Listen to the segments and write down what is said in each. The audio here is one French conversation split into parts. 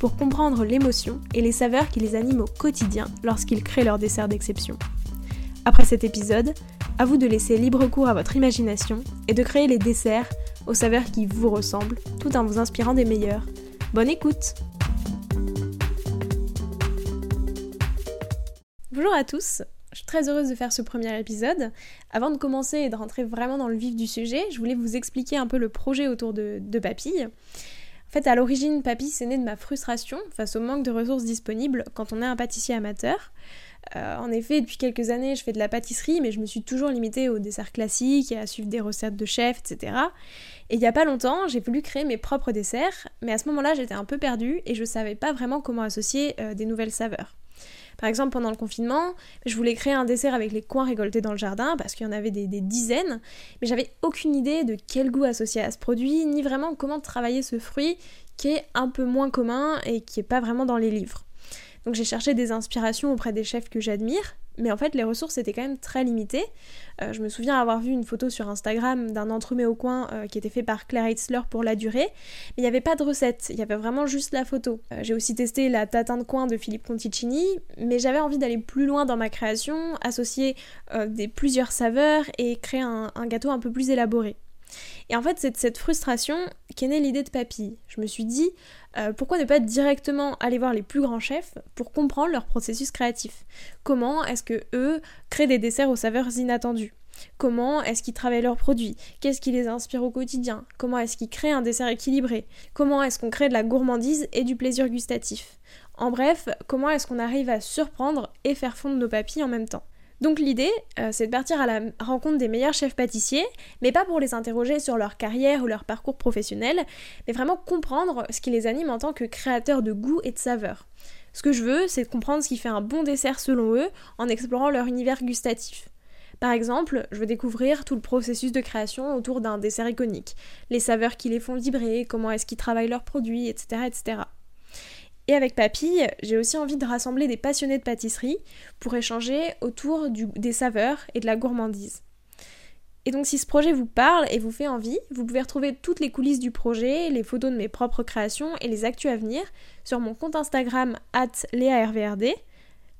pour comprendre l'émotion et les saveurs qui les animent au quotidien lorsqu'ils créent leur dessert d'exception. Après cet épisode, à vous de laisser libre cours à votre imagination et de créer les desserts aux saveurs qui vous ressemblent, tout en vous inspirant des meilleurs. Bonne écoute Bonjour à tous, je suis très heureuse de faire ce premier épisode. Avant de commencer et de rentrer vraiment dans le vif du sujet, je voulais vous expliquer un peu le projet autour de, de Papille. En fait, à l'origine, Papille, c'est né de ma frustration face au manque de ressources disponibles quand on est un pâtissier amateur. Euh, en effet, depuis quelques années, je fais de la pâtisserie, mais je me suis toujours limitée aux desserts classiques et à suivre des recettes de chef, etc. Et il n'y a pas longtemps, j'ai voulu créer mes propres desserts, mais à ce moment-là, j'étais un peu perdue et je ne savais pas vraiment comment associer euh, des nouvelles saveurs. Par exemple, pendant le confinement, je voulais créer un dessert avec les coins récoltés dans le jardin parce qu'il y en avait des, dizaines, mais j'avais aucune idée de quel goût associer à ce produit, ni vraiment comment travailler ce fruit qui est un peu moins commun et qui n'est pas vraiment dans les livres. Donc j'ai cherché des inspirations auprès des chefs que j'admire, mais en fait les ressources étaient quand même très limitées. Euh, je me souviens avoir vu une photo sur Instagram d'un entremets au coin euh, qui était fait par Claire Heitzler pour la durée, mais il n'y avait pas de recette, il y avait vraiment juste la photo. Euh, j'ai aussi testé la tatin de coin de Philippe Conticini, mais j'avais envie d'aller plus loin dans ma création, associer des plusieurs saveurs et créer un gâteau un peu plus élaboré. Et en fait, c'est de cette frustration qu'est née l'idée de Papille. Je me suis dit, euh, pourquoi ne pas directement aller voir les plus grands chefs pour comprendre leur processus créatif? Comment est-ce que eux créent des desserts aux saveurs inattendues? Comment est-ce qu'ils travaillent leurs produits? Qu'est-ce qui les inspire au quotidien? Comment est-ce qu'ils créent un dessert équilibré? Comment est-ce qu'on crée de la gourmandise et du plaisir gustatif? En bref, comment est-ce qu'on arrive à surprendre et faire fondre nos papilles en même temps? Donc l'idée, euh, c'est de partir à la rencontre des meilleurs chefs pâtissiers, mais pas pour les interroger sur leur carrière ou leur parcours professionnel, mais vraiment comprendre ce qui les anime en tant que créateurs de goût et de saveurs. Ce que je veux, c'est de comprendre ce qui fait un bon dessert selon eux, en explorant leur univers gustatif. Par exemple, je veux découvrir tout le processus de création autour d'un dessert iconique, les saveurs qui les font vibrer, comment est-ce qu'ils travaillent leurs produits, etc. etc. Et avec Papille, j'ai aussi envie de rassembler des passionnés de pâtisserie pour échanger autour des saveurs et de la gourmandise. Et donc si ce projet vous parle et vous fait envie, vous pouvez retrouver toutes les coulisses du projet, les photos de mes propres créations et les actus à venir sur mon compte Instagram at LeaRVRD,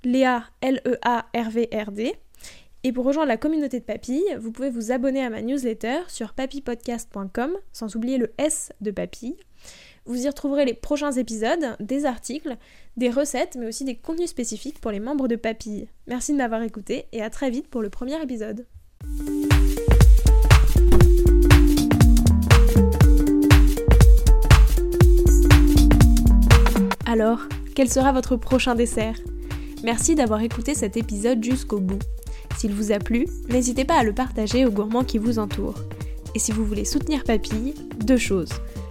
Léa L-E-A-R-V-R-D. Et pour rejoindre la communauté de Papille, vous pouvez vous abonner à ma newsletter sur papillepodcast.com, sans oublier le S de Papille. Vous y retrouverez les prochains épisodes, des articles, des recettes, mais aussi des contenus spécifiques pour les membres de Papille. Merci de m'avoir écouté et à très vite pour le premier épisode. Alors, quel sera votre prochain dessert? Merci d'avoir écouté cet épisode jusqu'au bout. S'il vous a plu, n'hésitez pas à le partager aux gourmands qui vous entourent. Et si vous voulez soutenir Papille, deux choses.